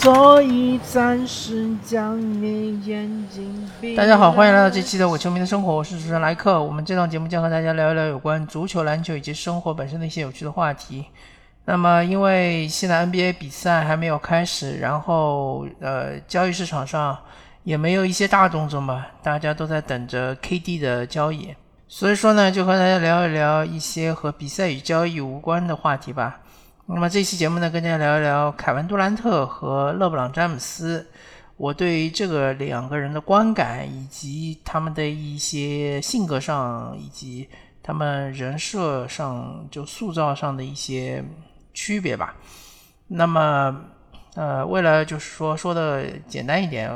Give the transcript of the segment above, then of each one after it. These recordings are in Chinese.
所以暂时将你眼睛闭。大家好，欢迎来到这期的《我球迷的生活》，我是主持人莱克。我们这档节目将和大家聊一聊有关足球、篮球以及生活本身的一些有趣的话题。那么，因为现在 NBA 比赛还没有开始，然后呃，交易市场上也没有一些大动作嘛，大家都在等着 KD 的交易。所以说呢，就和大家聊一聊一些和比赛与交易无关的话题吧。那么这期节目呢，跟大家聊一聊凯文杜兰特和勒布朗詹姆斯，我对于这个两个人的观感，以及他们的一些性格上，以及他们人设上就塑造上的一些区别吧。那么，呃，为了就是说说的简单一点，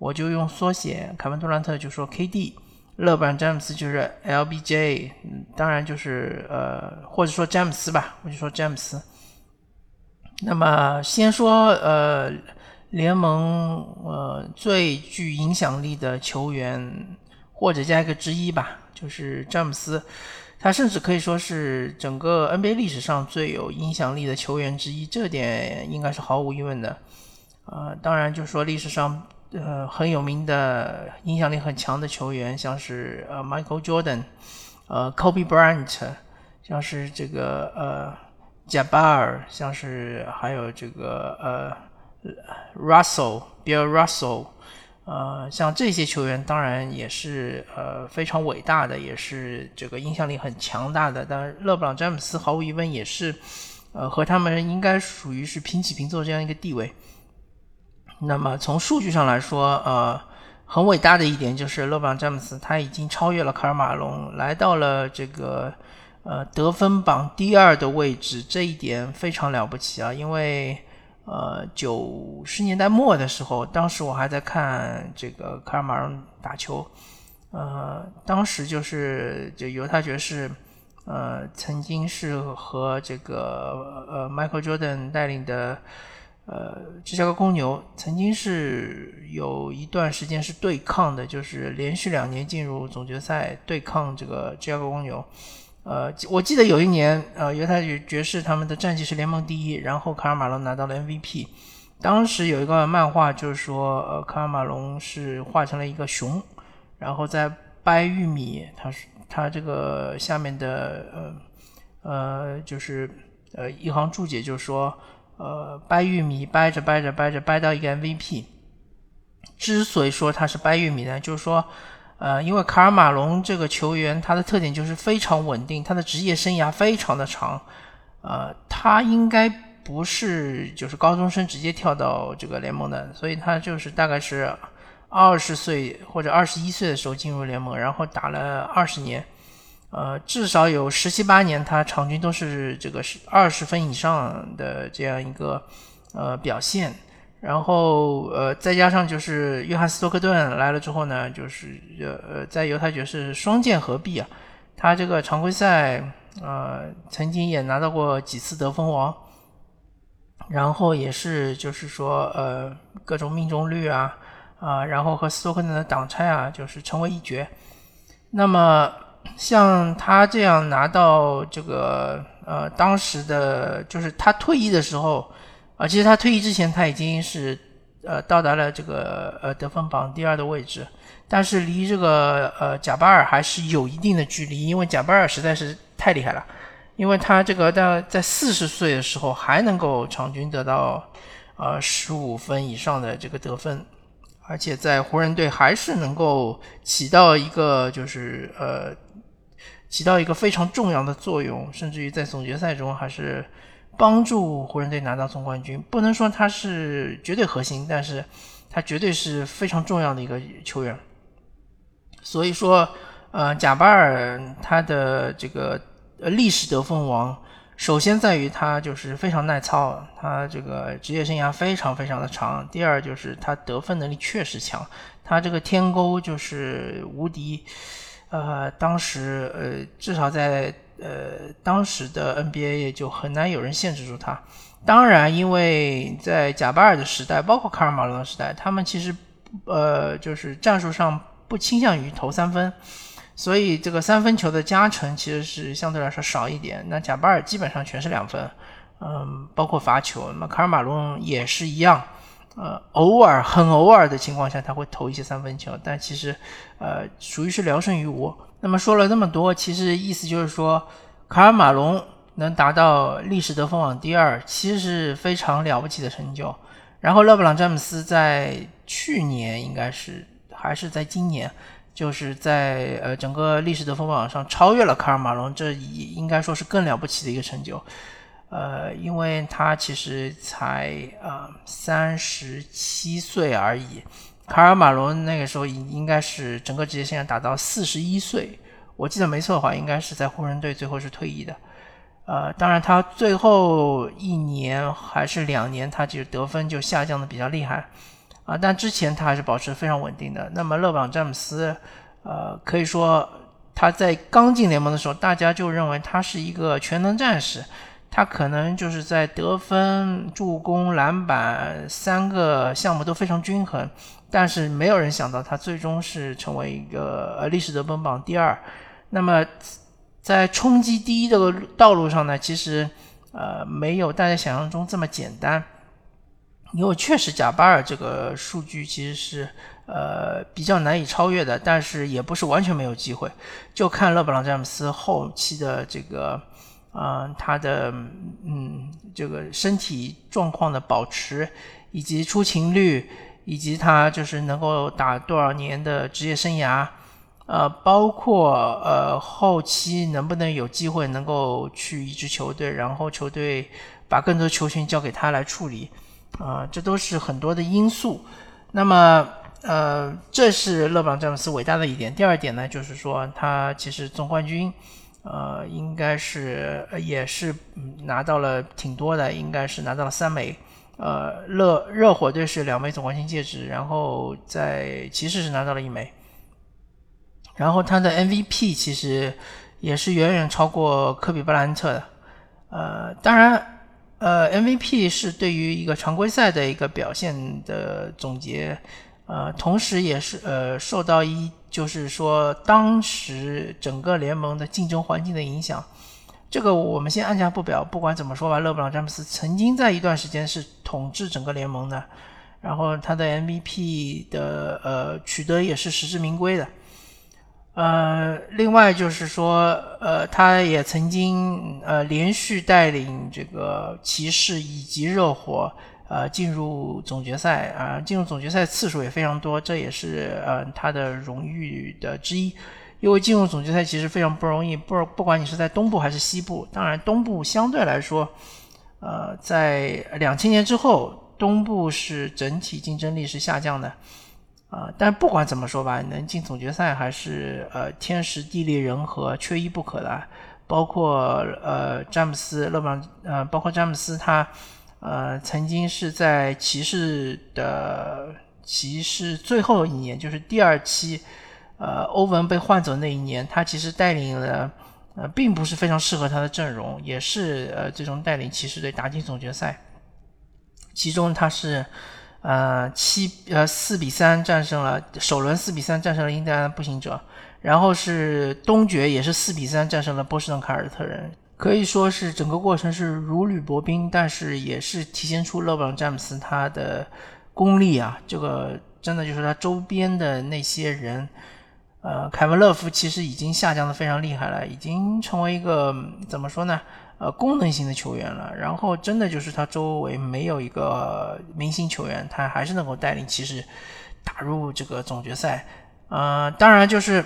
我就用缩写，凯文杜兰特就说 KD，勒布朗詹姆斯就是 LBJ，当然就是呃，或者说詹姆斯吧，我就说詹姆斯。那么先说呃，联盟呃最具影响力的球员，或者加一个之一吧，就是詹姆斯，他甚至可以说是整个 NBA 历史上最有影响力的球员之一，这点应该是毫无疑问的。呃，当然就是说历史上呃很有名的、影响力很强的球员，像是呃 Michael Jordan，呃 Kobe Bryant，像是这个呃。贾巴尔，像是还有这个呃，Russell，Bill Russell，呃，像这些球员当然也是呃非常伟大的，也是这个影响力很强大的。但勒布朗詹姆斯毫无疑问也是，呃，和他们应该属于是平起平坐这样一个地位。那么从数据上来说，呃，很伟大的一点就是勒布朗詹姆斯他已经超越了卡尔马龙，来到了这个。呃，得分榜第二的位置，这一点非常了不起啊！因为，呃，九十年代末的时候，当时我还在看这个卡尔马龙打球，呃，当时就是就犹他爵士，呃，曾经是和这个呃 Michael Jordan 带领的呃芝加哥公牛，曾经是有一段时间是对抗的，就是连续两年进入总决赛对抗这个芝加哥公牛。呃，我记得有一年，呃，犹他爵士他们的战绩是联盟第一，然后卡尔马龙拿到了 MVP。当时有一个漫画，就是说，呃，卡尔马龙是画成了一个熊，然后在掰玉米，他是他这个下面的呃呃，就是呃一行注解，就是说，呃，掰玉米掰着掰着掰着掰到一个 MVP。之所以说他是掰玉米呢，就是说。呃，因为卡尔马龙这个球员，他的特点就是非常稳定，他的职业生涯非常的长。呃，他应该不是就是高中生直接跳到这个联盟的，所以他就是大概是二十岁或者二十一岁的时候进入联盟，然后打了二十年，呃，至少有十七八年，他场均都是这个是二十分以上的这样一个呃表现。然后，呃，再加上就是约翰斯托克顿来了之后呢，就是呃，在犹太爵士双剑合璧啊，他这个常规赛呃曾经也拿到过几次得分王，然后也是就是说呃各种命中率啊啊，然后和斯托克顿的挡拆啊，就是成为一绝。那么像他这样拿到这个呃当时的就是他退役的时候。啊，其实他退役之前，他已经是呃到达了这个呃得分榜第二的位置，但是离这个呃贾巴尔还是有一定的距离，因为贾巴尔实在是太厉害了，因为他这个在在四十岁的时候还能够场均得到呃十五分以上的这个得分，而且在湖人队还是能够起到一个就是呃起到一个非常重要的作用，甚至于在总决赛中还是。帮助湖人队拿到总冠军，不能说他是绝对核心，但是他绝对是非常重要的一个球员。所以说，呃，贾巴尔他的这个历史得分王，首先在于他就是非常耐操，他这个职业生涯非常非常的长。第二就是他得分能力确实强，他这个天勾就是无敌。呃，当时呃，至少在。呃，当时的 NBA 也就很难有人限制住他。当然，因为在贾巴尔的时代，包括卡尔马龙的时代，他们其实呃就是战术上不倾向于投三分，所以这个三分球的加成其实是相对来说少一点。那贾巴尔基本上全是两分，嗯，包括罚球。那么卡尔马龙也是一样。呃，偶尔很偶尔的情况下他会投一些三分球，但其实呃属于是聊胜于无。那么说了那么多，其实意思就是说，卡尔马龙能达到历史得分榜第二，其实是非常了不起的成就。然后勒布朗詹姆斯在去年应该是还是在今年，就是在呃整个历史得分榜上超越了卡尔马龙，这应该说是更了不起的一个成就。呃，因为他其实才呃三十七岁而已。卡尔马龙那个时候应应该是整个职业生涯打到四十一岁，我记得没错的话，应该是在湖人队最后是退役的。呃，当然他最后一年还是两年，他其实得分就下降的比较厉害啊，但之前他还是保持非常稳定的。那么勒布朗詹姆斯，呃，可以说他在刚进联盟的时候，大家就认为他是一个全能战士，他可能就是在得分、助攻、篮板三个项目都非常均衡。但是没有人想到他最终是成为一个呃历史得分榜第二。那么在冲击第一这个道路上呢，其实呃没有大家想象中这么简单。因为确实贾巴尔这个数据其实是呃比较难以超越的，但是也不是完全没有机会。就看勒布朗詹姆斯后期的这个呃他的嗯这个身体状况的保持以及出勤率。以及他就是能够打多少年的职业生涯，呃，包括呃后期能不能有机会能够去一支球队，然后球队把更多球权交给他来处理，啊，这都是很多的因素。那么，呃，这是勒布朗詹姆斯伟大的一点。第二点呢，就是说他其实总冠军，呃，应该是也是拿到了挺多的，应该是拿到了三枚。呃，热热火队是两枚总冠军戒指，然后在骑士是拿到了一枚，然后他的 MVP 其实也是远远超过科比布莱恩特的。呃，当然，呃，MVP 是对于一个常规赛的一个表现的总结，呃，同时也是呃受到一就是说当时整个联盟的竞争环境的影响。这个我们先按下不表，不管怎么说吧，勒布朗詹姆斯曾经在一段时间是统治整个联盟的，然后他的 MVP 的呃取得也是实至名归的，呃，另外就是说，呃，他也曾经呃连续带领这个骑士以及热火呃进入总决赛啊，进入总决赛次数也非常多，这也是呃他的荣誉的之一。因为进入总决赛其实非常不容易，不不管你是在东部还是西部，当然东部相对来说，呃，在两千年之后，东部是整体竞争力是下降的，啊，但不管怎么说吧，能进总决赛还是呃天时地利人和缺一不可的，包括呃詹姆斯勒布朗，呃包括詹姆斯他呃曾经是在骑士的骑士最后一年，就是第二期。呃，欧文被换走那一年，他其实带领了，呃，并不是非常适合他的阵容，也是呃，最终带领骑士队打进总决赛。其中他是，呃，七呃四比三战胜了首轮四比三战胜了印第安步行者，然后是东决也是四比三战胜了波士顿凯尔特人，可以说是整个过程是如履薄冰，但是也是体现出勒布朗詹姆斯他的功力啊，这个真的就是他周边的那些人。呃，凯文·勒夫其实已经下降的非常厉害了，已经成为一个怎么说呢？呃，功能型的球员了。然后真的就是他周围没有一个明星球员，他还是能够带领骑士打入这个总决赛。呃，当然就是，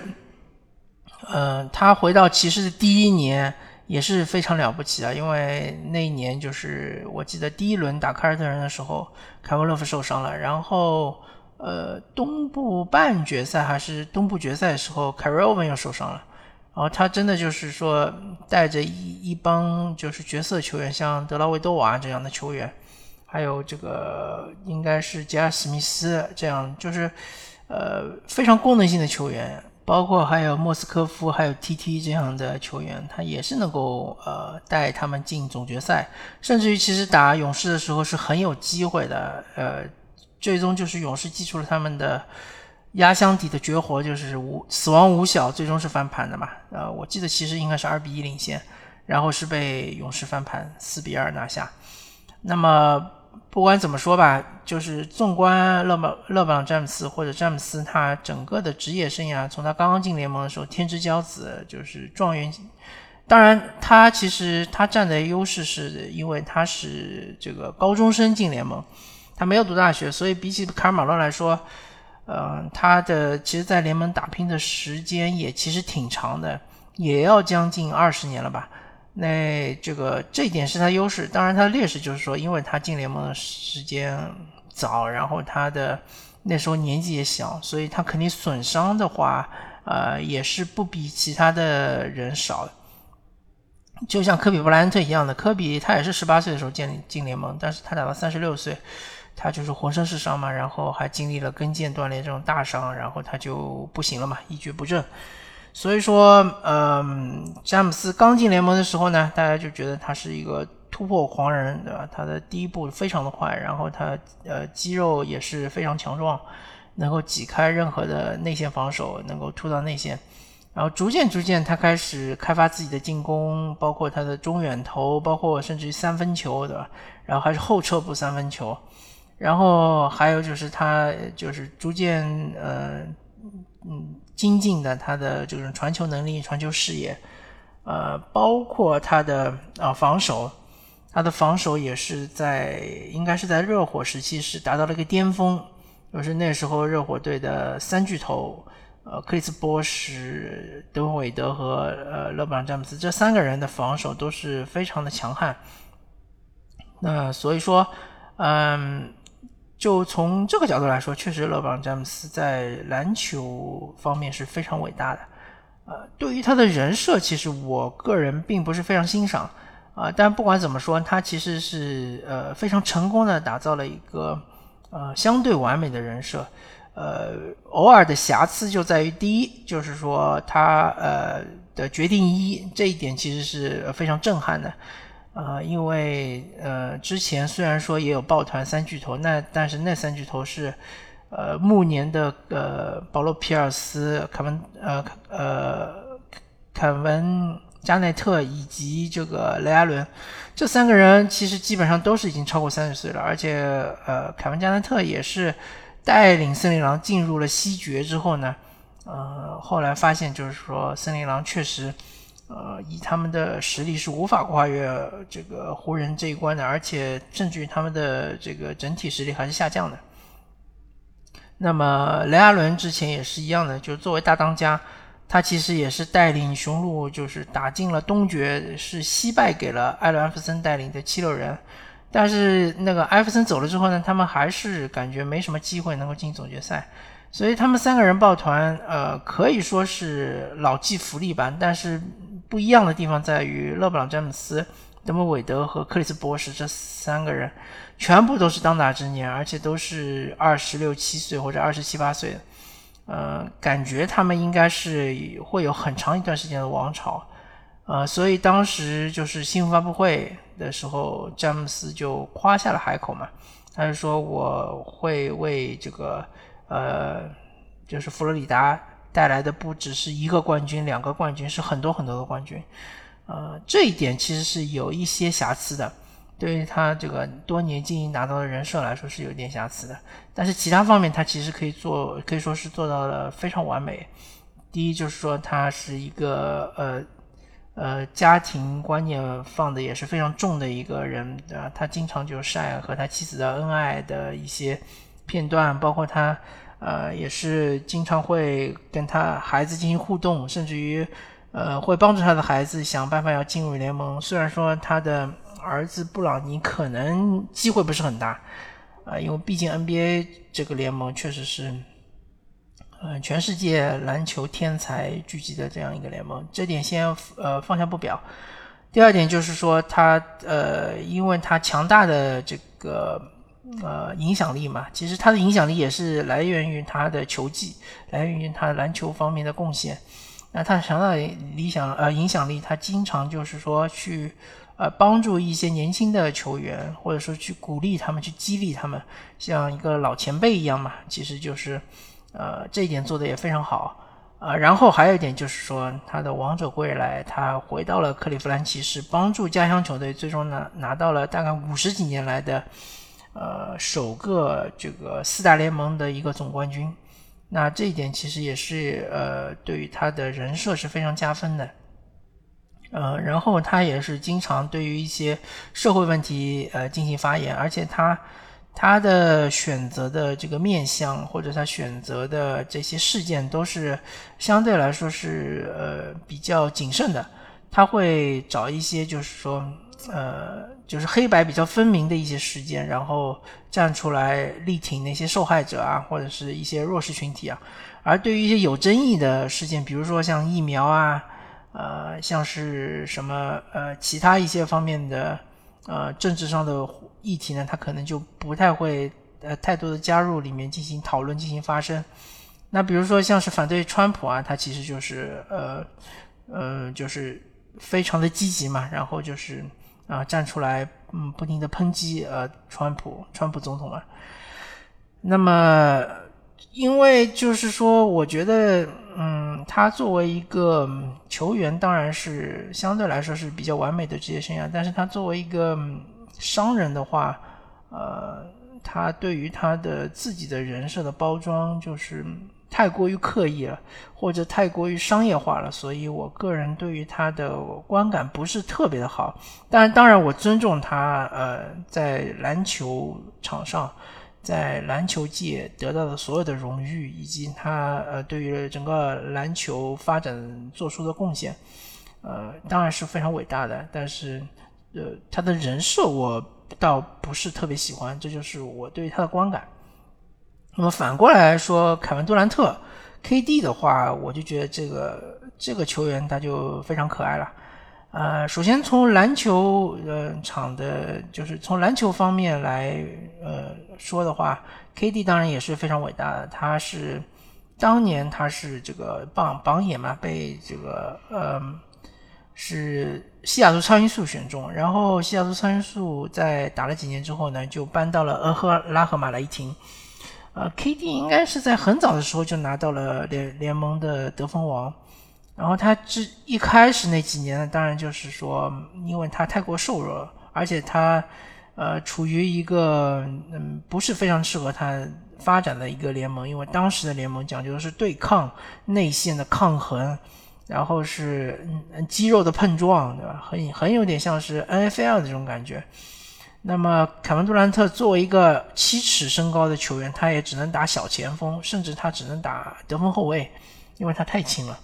呃，他回到骑士的第一年也是非常了不起啊，因为那一年就是我记得第一轮打凯尔特人的时候，凯文·勒夫受伤了，然后。呃，东部半决赛还是东部决赛的时候，凯瑞欧文又受伤了，然后他真的就是说带着一一帮就是角色球员，像德拉维多瓦这样的球员，还有这个应该是杰尔史密斯这样，就是呃非常功能性的球员，包括还有莫斯科夫还有 TT 这样的球员，他也是能够呃带他们进总决赛，甚至于其实打勇士的时候是很有机会的，呃。最终就是勇士祭出了他们的压箱底的绝活，就是无死亡五小，最终是翻盘的嘛？呃，我记得其实应该是二比一领先，然后是被勇士翻盘四比二拿下。那么不管怎么说吧，就是纵观勒布勒布朗詹姆斯或者詹姆斯他整个的职业生涯，从他刚刚进联盟的时候，天之骄子，就是状元。当然，他其实他占的优势是因为他是这个高中生进联盟，他没有读大学，所以比起卡尔马龙来说，呃，他的其实在联盟打拼的时间也其实挺长的，也要将近二十年了吧。那这个这一点是他优势，当然他的劣势就是说，因为他进联盟的时间早，然后他的那时候年纪也小，所以他肯定损伤的话，呃，也是不比其他的人少。就像科比布莱恩特一样的，科比他也是十八岁的时候进进联盟，但是他打到三十六岁，他就是浑身是伤嘛，然后还经历了跟腱断裂这种大伤，然后他就不行了嘛，一蹶不振。所以说，嗯，詹姆斯刚进联盟的时候呢，大家就觉得他是一个突破狂人，对吧？他的第一步非常的快，然后他呃肌肉也是非常强壮，能够挤开任何的内线防守，能够突到内线。然后逐渐逐渐，他开始开发自己的进攻，包括他的中远投，包括甚至于三分球，对吧？然后还是后撤步三分球，然后还有就是他就是逐渐呃嗯。精进的他的这种传球能力、传球视野，呃，包括他的啊防守，他的防守也是在应该是在热火时期是达到了一个巅峰，就是那时候热火队的三巨头，呃，克里斯波什、德文韦德和呃勒布朗詹姆斯这三个人的防守都是非常的强悍，那所以说，嗯。就从这个角度来说，确实勒布朗詹姆斯在篮球方面是非常伟大的。呃，对于他的人设，其实我个人并不是非常欣赏啊。但不管怎么说，他其实是呃非常成功的打造了一个呃相对完美的人设。呃，偶尔的瑕疵就在于第一，就是说他呃的决定一这一点其实是非常震撼的。呃，因为呃，之前虽然说也有抱团三巨头，那但是那三巨头是呃暮年的呃保罗皮尔斯、凯文呃呃凯文加内特以及这个雷阿伦这三个人，其实基本上都是已经超过三十岁了，而且呃凯文加内特也是带领森林狼进入了西决之后呢，呃后来发现就是说森林狼确实。呃，以他们的实力是无法跨越这个湖人这一关的，而且甚至于他们的这个整体实力还是下降的。那么雷阿伦之前也是一样的，就作为大当家，他其实也是带领雄鹿就是打进了东决，是惜败给了艾伦艾弗森带领的七六人。但是那个艾弗森走了之后呢，他们还是感觉没什么机会能够进总决赛。所以他们三个人抱团，呃，可以说是老骥伏枥吧，但是。不一样的地方在于，勒布朗·詹姆斯、德蒙·韦德和克里斯·博士这三个人，全部都是当打之年，而且都是二十六七岁或者二十七八岁的。呃，感觉他们应该是会有很长一段时间的王朝。呃，所以当时就是新闻发布会的时候，詹姆斯就夸下了海口嘛，他就说我会为这个呃，就是佛罗里达。带来的不只是一个冠军、两个冠军，是很多很多的冠军。呃，这一点其实是有一些瑕疵的，对于他这个多年经营拿到的人设来说是有点瑕疵的。但是其他方面他其实可以做，可以说是做到了非常完美。第一就是说他是一个呃呃家庭观念放的也是非常重的一个人，对吧？他经常就晒和他妻子的恩爱的一些片段，包括他。呃，也是经常会跟他孩子进行互动，甚至于，呃，会帮助他的孩子想办法要进入联盟。虽然说他的儿子布朗尼可能机会不是很大，啊，因为毕竟 NBA 这个联盟确实是，呃，全世界篮球天才聚集的这样一个联盟，这点先呃放下不表。第二点就是说他呃，因为他强大的这个。呃，影响力嘛，其实他的影响力也是来源于他的球技，来源于他篮球方面的贡献。那他强大的理想呃影响力，他经常就是说去呃帮助一些年轻的球员，或者说去鼓励他们，去激励他们，像一个老前辈一样嘛。其实就是呃这一点做的也非常好啊。然后还有一点就是说，他的王者归来，他回到了克利夫兰骑士，帮助家乡球队，最终拿拿到了大概五十几年来的。呃首个这个四大联盟的一个总冠军。那这一点其实也是呃对于他的人设是非常加分的。呃，然后他也是经常对于一些社会问题呃进行发言，而且他他的选择的这个面相或者他选择的这些事件都是相对来说是呃比较谨慎的，他会找一些就是说呃就是黑白比较分明的一些事件，然后站出来力挺那些受害者啊或者是一些弱势群体啊，而对于一些有争议的事件，比如说像疫苗啊。呃，像是什么呃，其他一些方面的呃政治上的议题呢，他可能就不太会呃太多的加入里面进行讨论、进行发声。那比如说像是反对川普啊，他其实就是呃呃就是非常的积极嘛，然后就是啊站出来嗯不停的抨击呃川普川普总统嘛。那么因为就是说，我觉得。嗯，他作为一个球员，当然是相对来说是比较完美的职业生涯。但是他作为一个商人的话，呃，他对于他的自己的人设的包装就是太过于刻意了，或者太过于商业化了。所以我个人对于他的观感不是特别的好。但当然，我尊重他，呃，在篮球场上。在篮球界得到的所有的荣誉，以及他呃对于整个篮球发展做出的贡献，呃当然是非常伟大的。但是，呃他的人设我倒不是特别喜欢，这就是我对他的观感。那么反过来说，凯文杜兰特 KD 的话，我就觉得这个这个球员他就非常可爱了。呃，首先从篮球呃场的，就是从篮球方面来呃说的话，KD 当然也是非常伟大的。他是当年他是这个榜榜眼嘛，被这个呃是西雅图超音速选中，然后西雅图超音速在打了几年之后呢，就搬到了俄赫拉荷马雷霆。呃，KD 应该是在很早的时候就拿到了联联盟的得分王。然后他这一开始那几年呢，当然就是说，因为他太过瘦弱，而且他，呃，处于一个嗯不是非常适合他发展的一个联盟，因为当时的联盟讲究的是对抗内线的抗衡，然后是嗯肌肉的碰撞，对吧？很很有点像是 NFL 的这种感觉。那么凯文杜兰特作为一个七尺身高的球员，他也只能打小前锋，甚至他只能打得分后卫，因为他太轻了。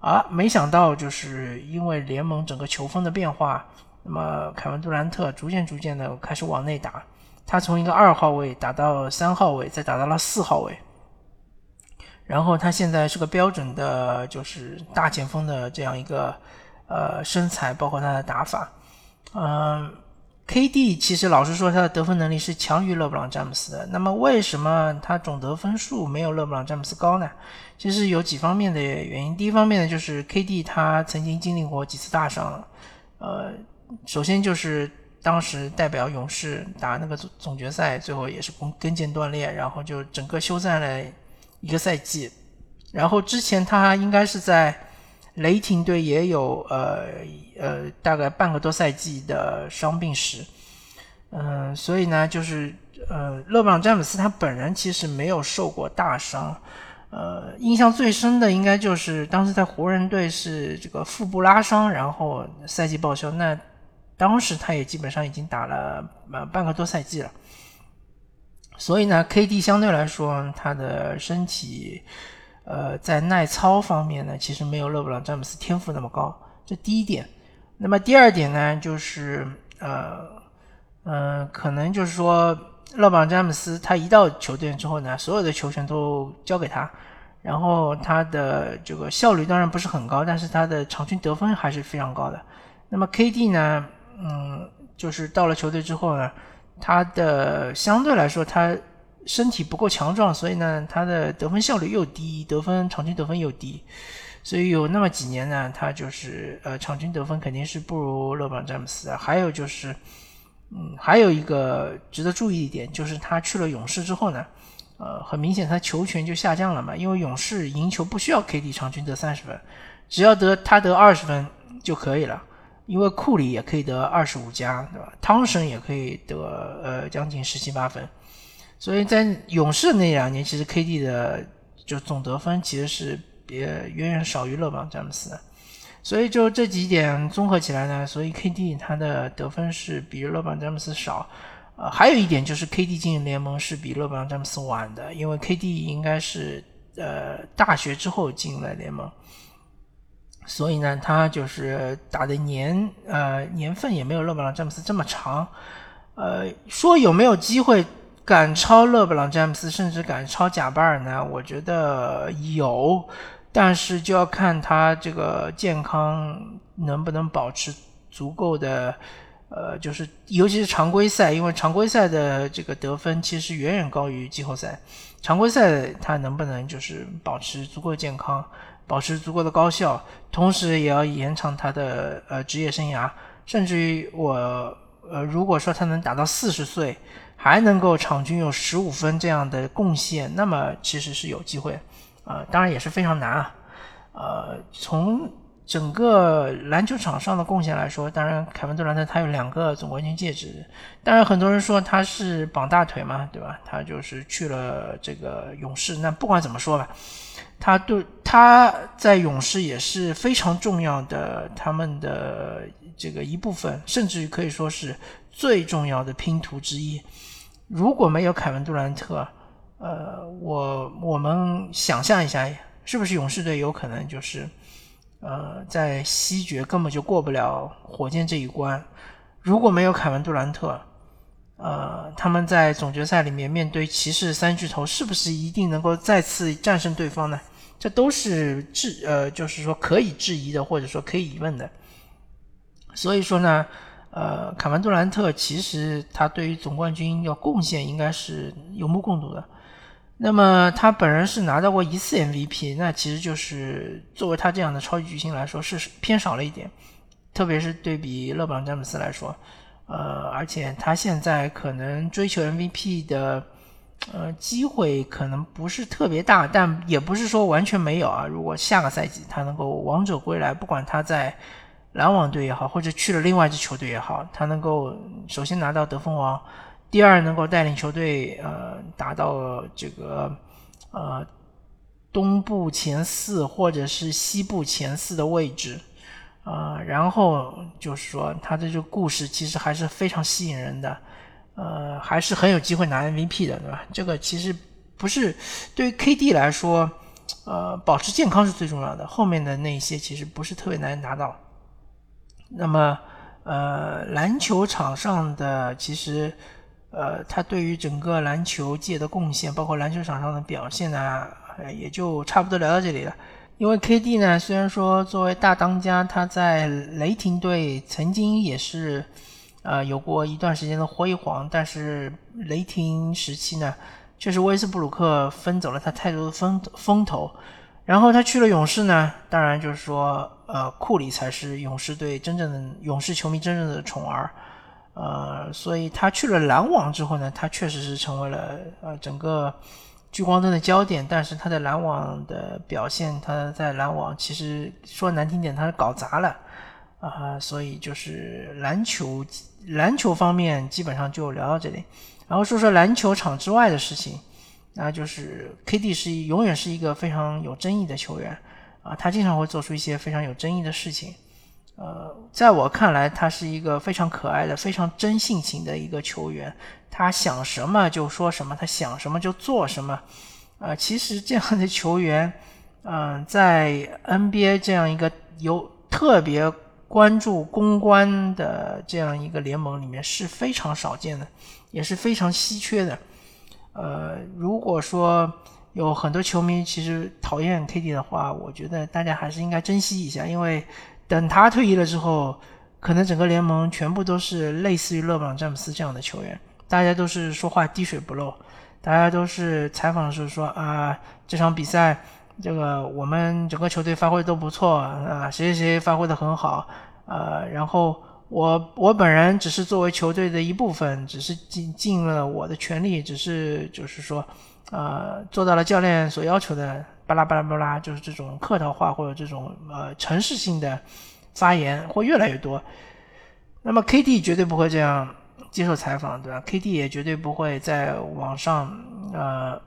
啊，没想到就是因为联盟整个球风的变化，那么凯文杜兰特逐渐逐渐的开始往内打，他从一个二号位打到三号位，再打到了四号位，然后他现在是个标准的，就是大前锋的这样一个呃身材，包括他的打法，嗯。KD 其实老实说，他的得分能力是强于勒布朗詹姆斯的。那么为什么他总得分数没有勒布朗詹姆斯高呢？其实有几方面的原因。第一方面呢，就是 KD 他曾经经历过几次大伤。呃，首先就是当时代表勇士打那个总总决赛，最后也是跟跟腱断裂，然后就整个休战了一个赛季。然后之前他应该是在。雷霆队也有呃呃大概半个多赛季的伤病史，嗯，所以呢，就是呃勒布朗詹姆斯他本人其实没有受过大伤，呃，印象最深的应该就是当时在湖人队是这个腹部拉伤，然后赛季报销，那当时他也基本上已经打了呃半个多赛季了，所以呢，KD 相对来说他的身体。呃，在耐操方面呢，其实没有勒布朗詹姆斯天赋那么高，这第一点。那么第二点呢，就是呃，嗯，可能就是说，勒布朗詹姆斯他一到球队之后呢，所有的球权都交给他，然后他的这个效率当然不是很高，但是他的场均得分还是非常高的。那么 KD 呢，嗯，就是到了球队之后呢，他的相对来说他。身体不够强壮，所以呢，他的得分效率又低，得分场均得分又低，所以有那么几年呢，他就是呃场均得分肯定是不如勒布朗詹姆斯的。还有就是，嗯，还有一个值得注意一点，就是他去了勇士之后呢，呃，很明显他球权就下降了嘛，因为勇士赢球不需要 KD 场均得三十分，只要得他得二十分就可以了。因为库里也可以得二十五加，对吧？汤神也可以得呃将近十七八分，所以在勇士那两年，其实 KD 的就总得分其实是别远远少于勒布朗詹姆斯的，所以就这几点综合起来呢，所以 KD 他的得分是比勒布朗詹姆斯少。呃，还有一点就是 KD 进入联盟是比勒布朗詹姆斯晚的，因为 KD 应该是呃大学之后进入了联盟。所以呢，他就是打的年呃年份也没有勒布朗詹姆斯这么长，呃，说有没有机会赶超勒布朗詹姆斯，甚至赶超贾巴尔呢？我觉得有，但是就要看他这个健康能不能保持足够的，呃，就是尤其是常规赛，因为常规赛的这个得分其实远远高于季后赛，常规赛他能不能就是保持足够健康？保持足够的高效，同时也要延长他的呃职业生涯，甚至于我呃如果说他能打到四十岁，还能够场均有十五分这样的贡献，那么其实是有机会，啊，当然也是非常难啊，呃，从整个篮球场上的贡献来说，当然凯文杜兰特他有两个总冠军戒指，当然很多人说他是绑大腿嘛，对吧？他就是去了这个勇士，那不管怎么说吧。他对他在勇士也是非常重要的，他们的这个一部分，甚至于可以说是最重要的拼图之一。如果没有凯文杜兰特，呃，我我们想象一下，是不是勇士队有可能就是呃在西决根本就过不了火箭这一关？如果没有凯文杜兰特，呃，他们在总决赛里面面对骑士三巨头，是不是一定能够再次战胜对方呢？这都是质呃，就是说可以质疑的，或者说可以疑问的。所以说呢，呃，卡文杜兰特其实他对于总冠军要贡献应该是有目共睹的。那么他本人是拿到过一次 MVP，那其实就是作为他这样的超级巨星来说是偏少了一点，特别是对比勒布朗詹姆斯来说，呃，而且他现在可能追求 MVP 的。呃，机会可能不是特别大，但也不是说完全没有啊。如果下个赛季他能够王者归来，不管他在篮网队也好，或者去了另外一支球队也好，他能够首先拿到得分王，第二能够带领球队呃达到这个呃东部前四或者是西部前四的位置啊，然后就是说他的这个故事其实还是非常吸引人的。呃，还是很有机会拿 MVP 的，对吧？这个其实不是对于 KD 来说，呃，保持健康是最重要的，后面的那些其实不是特别难拿到。那么，呃，篮球场上的其实，呃，他对于整个篮球界的贡献，包括篮球场上的表现呢，也就差不多聊到这里了。因为 KD 呢，虽然说作为大当家，他在雷霆队曾经也是。呃，有过一段时间的辉煌，但是雷霆时期呢，确实威斯布鲁克分走了他太多的风风头，然后他去了勇士呢，当然就是说，呃，库里才是勇士队真正的勇士球迷真正的宠儿，呃，所以他去了篮网之后呢，他确实是成为了呃整个聚光灯的焦点，但是他在篮网的表现，他在篮网其实说难听点，他是搞砸了。啊，所以就是篮球，篮球方面基本上就聊到这里，然后说说篮球场之外的事情，那就是 KD 是永远是一个非常有争议的球员啊，他经常会做出一些非常有争议的事情，呃，在我看来，他是一个非常可爱的、非常真性情的一个球员，他想什么就说什么，他想什么就做什么，啊，其实这样的球员，嗯，在 NBA 这样一个有特别。关注公关的这样一个联盟里面是非常少见的，也是非常稀缺的。呃，如果说有很多球迷其实讨厌 KD 的话，我觉得大家还是应该珍惜一下，因为等他退役了之后，可能整个联盟全部都是类似于勒布朗詹姆斯这样的球员，大家都是说话滴水不漏，大家都是采访的时候说啊，这场比赛。这个我们整个球队发挥都不错啊，谁谁谁发挥的很好，呃，然后我我本人只是作为球队的一部分，只是尽尽了我的全力，只是就是说，呃，做到了教练所要求的，巴拉巴拉巴拉，就是这种客套话或者这种呃城市性的发言会越来越多。那么 KD 绝对不会这样接受采访，对吧？KD 也绝对不会在网上呃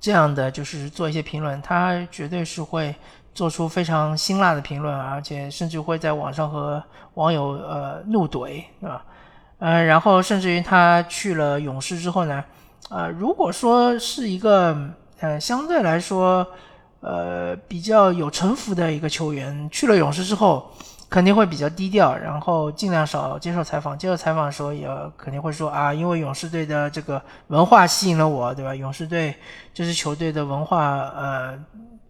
这样的就是做一些评论，他绝对是会做出非常辛辣的评论，而且甚至会在网上和网友呃怒怼，对吧？呃，然后甚至于他去了勇士之后呢，呃，如果说是一个呃相对来说呃比较有城府的一个球员，去了勇士之后。肯定会比较低调，然后尽量少接受采访。接受采访的时候，也肯定会说啊，因为勇士队的这个文化吸引了我，对吧？勇士队这支球队的文化，呃，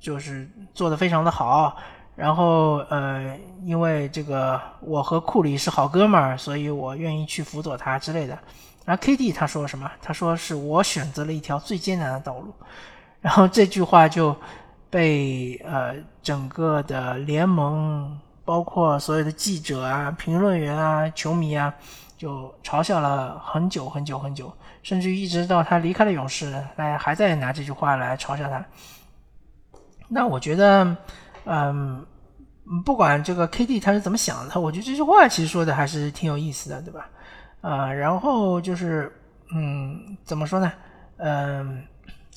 就是做的非常的好。然后，呃，因为这个我和库里是好哥们儿，所以我愿意去辅佐他之类的。然后 KD 他说什么？他说是我选择了一条最艰难的道路。然后这句话就被呃整个的联盟。包括所有的记者啊、评论员啊、球迷啊，就嘲笑了很久很久很久，甚至一直到他离开了勇士，大家还在拿这句话来嘲笑他。那我觉得，嗯，不管这个 KD 他是怎么想的，我觉得这句话其实说的还是挺有意思的，对吧？啊，然后就是，嗯，怎么说呢？嗯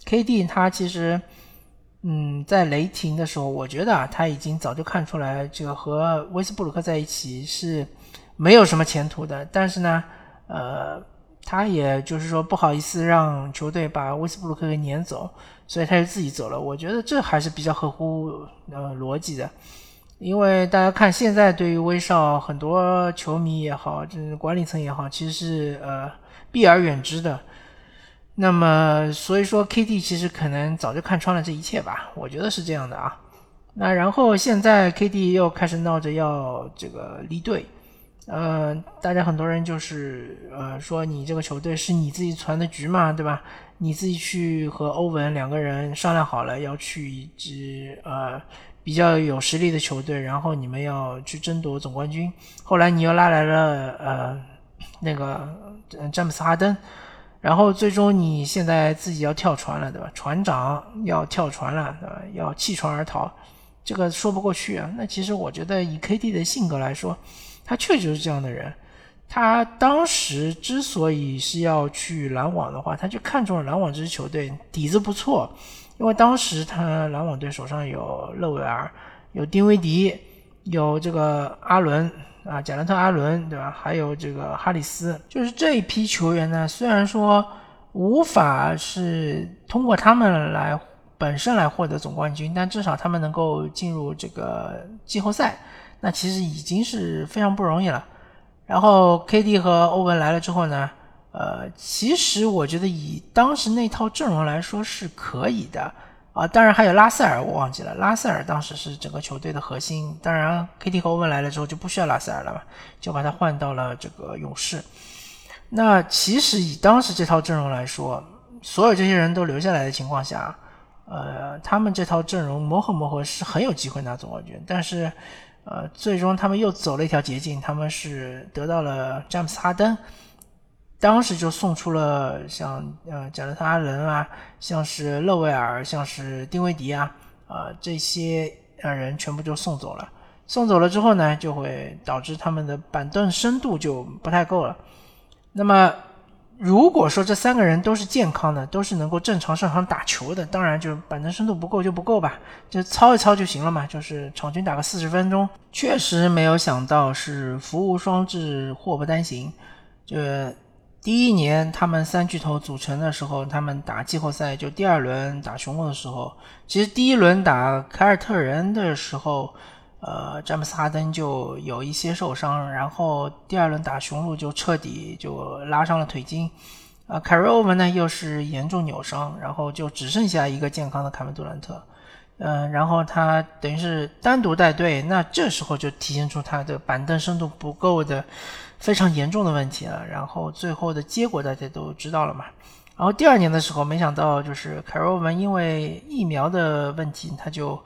，KD 他其实。嗯，在雷霆的时候，我觉得啊，他已经早就看出来，这个和威斯布鲁克在一起是没有什么前途的。但是呢，呃，他也就是说不好意思让球队把威斯布鲁克给撵走，所以他就自己走了。我觉得这还是比较合乎呃逻辑的，因为大家看现在对于威少很多球迷也好，就是管理层也好，其实是呃避而远之的。那么，所以说，KD 其实可能早就看穿了这一切吧，我觉得是这样的啊。那然后现在 KD 又开始闹着要这个离队，呃，大家很多人就是呃说你这个球队是你自己传的局嘛，对吧？你自己去和欧文两个人商量好了要去一支呃比较有实力的球队，然后你们要去争夺总冠军。后来你又拉来了呃那个詹姆斯哈登。然后最终你现在自己要跳船了，对吧？船长要跳船了，对吧？要弃船而逃，这个说不过去啊。那其实我觉得以 KD 的性格来说，他确实是这样的人。他当时之所以是要去篮网的话，他就看中了篮网这支球队底子不错，因为当时他篮网队手上有勒维尔，有丁威迪，有这个阿伦。啊，贾兰特·阿伦，对吧？还有这个哈里斯，就是这一批球员呢。虽然说无法是通过他们来本身来获得总冠军，但至少他们能够进入这个季后赛，那其实已经是非常不容易了。然后 KD 和欧文来了之后呢，呃，其实我觉得以当时那套阵容来说是可以的。啊，当然还有拉塞尔，我忘记了。拉塞尔当时是整个球队的核心。当然，KD 和欧文来了之后就不需要拉塞尔了嘛，就把他换到了这个勇士。那其实以当时这套阵容来说，所有这些人都留下来的情况下，呃，他们这套阵容磨合磨合是很有机会拿总冠军。但是，呃，最终他们又走了一条捷径，他们是得到了詹姆斯哈登。当时就送出了像呃贾伦特·阿伦啊，像是勒维尔，像是丁威迪啊，啊这些呃人全部就送走了。送走了之后呢，就会导致他们的板凳深度就不太够了。那么如果说这三个人都是健康的，都是能够正常上场打球的，当然就是板凳深度不够就不够吧，就操一操就行了嘛，就是场均打个四十分钟。确实没有想到是福无双至，祸不单行，就。第一年他们三巨头组成的时候，他们打季后赛就第二轮打雄鹿的时候，其实第一轮打凯尔特人的时候，呃，詹姆斯哈登就有一些受伤，然后第二轮打雄鹿就彻底就拉伤了腿筋，啊，凯瑞欧文呢又是严重扭伤，然后就只剩下一个健康的凯文杜兰特，嗯，然后他等于是单独带队，那这时候就体现出他的板凳深度不够的。非常严重的问题了，然后最后的结果大家都知道了嘛。然后第二年的时候，没想到就是凯瑞·欧文因为疫苗的问题，他就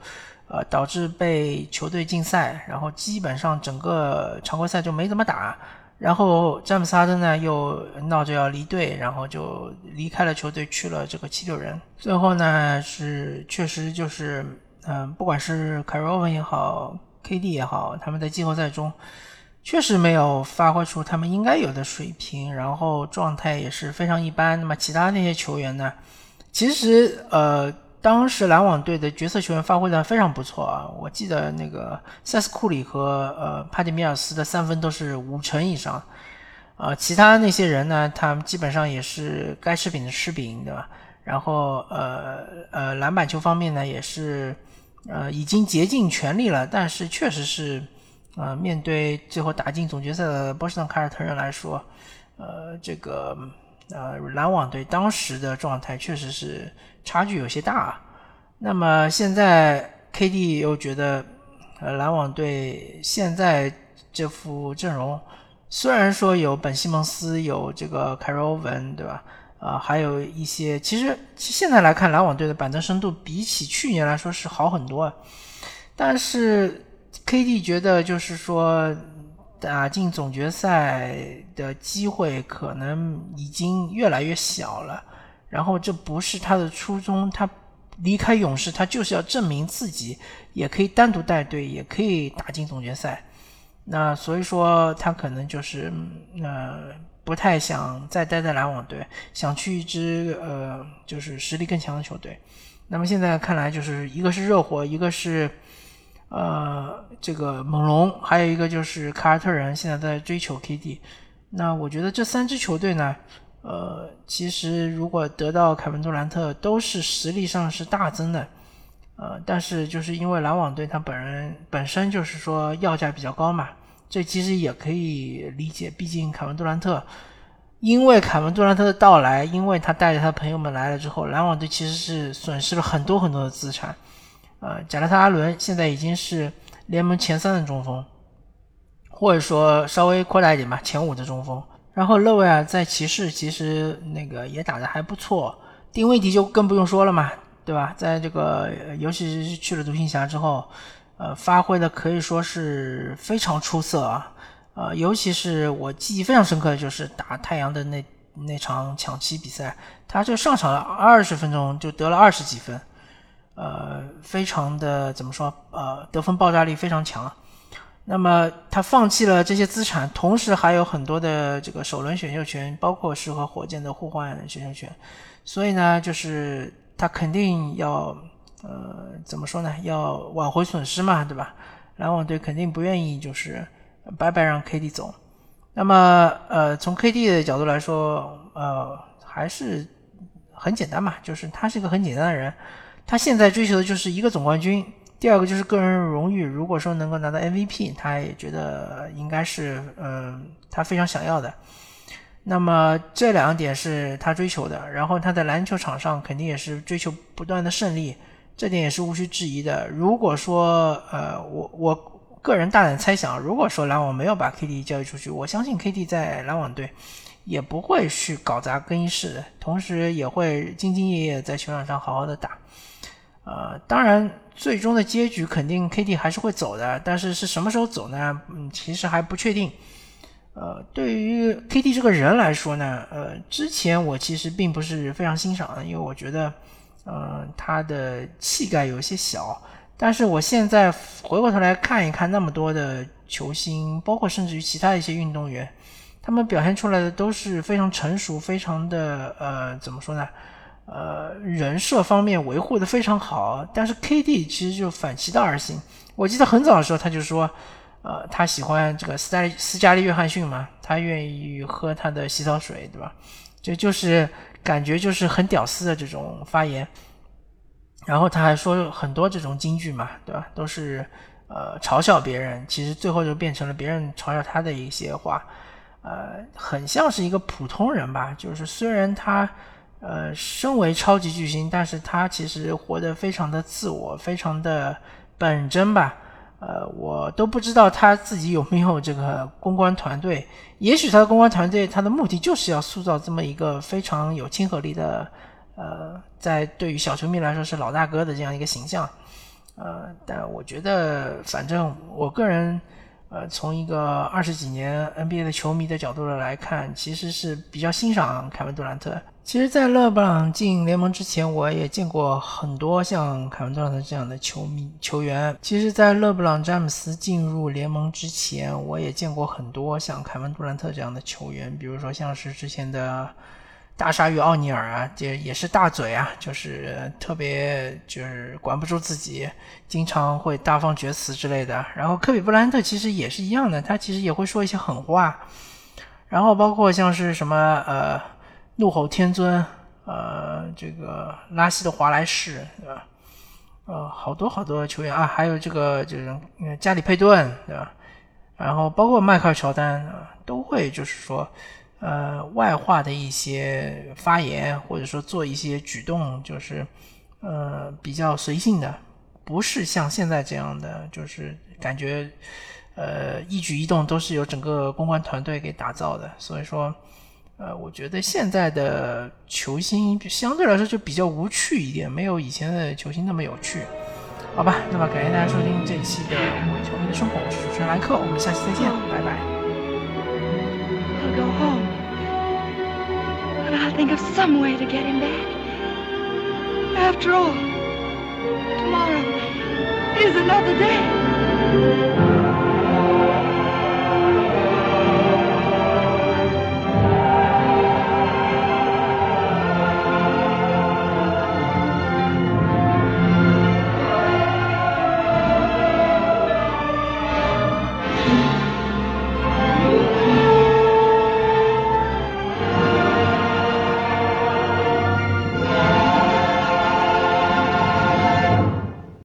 呃导致被球队禁赛，然后基本上整个常规赛就没怎么打。然后詹姆斯哈登呢又闹着要离队，然后就离开了球队，去了这个七六人。最后呢是确实就是嗯，不管是凯罗文也好。KD 也好，他们在季后赛中确实没有发挥出他们应该有的水平，然后状态也是非常一般。那么其他那些球员呢？其实呃，当时篮网队的角色球员发挥的非常不错啊。我记得那个塞斯库里和呃帕蒂米尔斯的三分都是五成以上。呃，其他那些人呢，他们基本上也是该吃饼的吃饼，对吧？然后呃呃，篮板球方面呢，也是呃已经竭尽全力了，但是确实是呃面对最后打进总决赛的波士顿凯尔特人来说，呃这个呃篮网队当时的状态确实是差距有些大。那么现在 KD 又觉得呃篮网队现在这副阵容。虽然说有本西蒙斯，有这个凯瑞欧文，对吧？啊，还有一些，其实现在来看，篮网队的板凳深度比起去年来说是好很多。但是 KD 觉得，就是说打进总决赛的机会可能已经越来越小了。然后这不是他的初衷，他离开勇士，他就是要证明自己也可以单独带队，也可以打进总决赛。那所以说他可能就是呃不太想再待在篮网队，想去一支呃就是实力更强的球队。那么现在看来就是一个是热火，一个是呃这个猛龙，还有一个就是凯尔特人现在在追求 KD。那我觉得这三支球队呢，呃其实如果得到凯文杜兰特，都是实力上是大增的。呃，但是就是因为篮网队他本人本身就是说要价比较高嘛，这其实也可以理解。毕竟凯文杜兰特，因为凯文杜兰特的到来，因为他带着他朋友们来了之后，篮网队其实是损失了很多很多的资产。呃，贾拉特阿伦现在已经是联盟前三的中锋，或者说稍微扩大一点吧，前五的中锋。然后勒维尔在骑士其实那个也打得还不错，定位迪就更不用说了嘛。对吧？在这个，尤其是去了独行侠之后，呃，发挥的可以说是非常出色啊。呃，尤其是我记忆非常深刻的就是打太阳的那那场抢七比赛，他就上场了二十分钟就得了二十几分，呃，非常的怎么说？呃，得分爆炸力非常强。那么他放弃了这些资产，同时还有很多的这个首轮选秀权，包括适合火箭的互换选秀权，所以呢，就是。他肯定要，呃，怎么说呢？要挽回损失嘛，对吧？篮网队肯定不愿意就是白白让 KD 走。那么，呃，从 KD 的角度来说，呃，还是很简单嘛，就是他是一个很简单的人。他现在追求的就是一个总冠军，第二个就是个人荣誉。如果说能够拿到 MVP，他也觉得应该是，呃，他非常想要的。那么这两点是他追求的，然后他在篮球场上肯定也是追求不断的胜利，这点也是无需质疑的。如果说，呃，我我个人大胆猜想，如果说篮网没有把 KD 交易出去，我相信 KD 在篮网队也不会去搞砸更衣室，同时也会兢兢业业在球场上好好的打。呃，当然，最终的结局肯定 KD 还是会走的，但是是什么时候走呢？嗯，其实还不确定。呃，对于 KD 这个人来说呢，呃，之前我其实并不是非常欣赏的，因为我觉得，呃，他的气概有些小。但是我现在回过头来看一看，那么多的球星，包括甚至于其他一些运动员，他们表现出来的都是非常成熟，非常的呃，怎么说呢？呃，人设方面维护的非常好。但是 KD 其实就反其道而行。我记得很早的时候他就说。呃，他喜欢这个斯嘉丽斯嘉丽约翰逊嘛？他愿意喝他的洗澡水，对吧？就就是感觉就是很屌丝的这种发言。然后他还说很多这种金句嘛，对吧？都是呃嘲笑别人，其实最后就变成了别人嘲笑他的一些话。呃，很像是一个普通人吧。就是虽然他呃身为超级巨星，但是他其实活得非常的自我，非常的本真吧。呃，我都不知道他自己有没有这个公关团队。也许他的公关团队，他的目的就是要塑造这么一个非常有亲和力的，呃，在对于小球迷来说是老大哥的这样一个形象。呃，但我觉得，反正我个人，呃，从一个二十几年 NBA 的球迷的角度来看，其实是比较欣赏凯文杜兰特。其实，在勒布朗进联盟之前，我也见过很多像凯文杜兰特这样的球迷球员。其实，在勒布朗詹姆斯进入联盟之前，我也见过很多像凯文杜兰特这样的球员，比如说像是之前的大鲨鱼奥尼尔啊，这也是大嘴啊，就是特别就是管不住自己，经常会大放厥词之类的。然后科比布兰特其实也是一样的，他其实也会说一些狠话。然后包括像是什么呃。怒吼天尊，呃，这个拉希的华莱士，对吧？呃，好多好多球员啊，还有这个就是加里佩顿，对吧？然后包括迈克尔乔丹啊，都会就是说，呃，外化的一些发言或者说做一些举动，就是呃比较随性的，不是像现在这样的，就是感觉呃一举一动都是由整个公关团队给打造的，所以说。呃，我觉得现在的球星相对来说就比较无趣一点，没有以前的球星那么有趣，好吧？那么感谢大家收听这一期的《球迷的生活》，我是主持人莱克，我们下期再见，拜拜。Tomorrow is another day.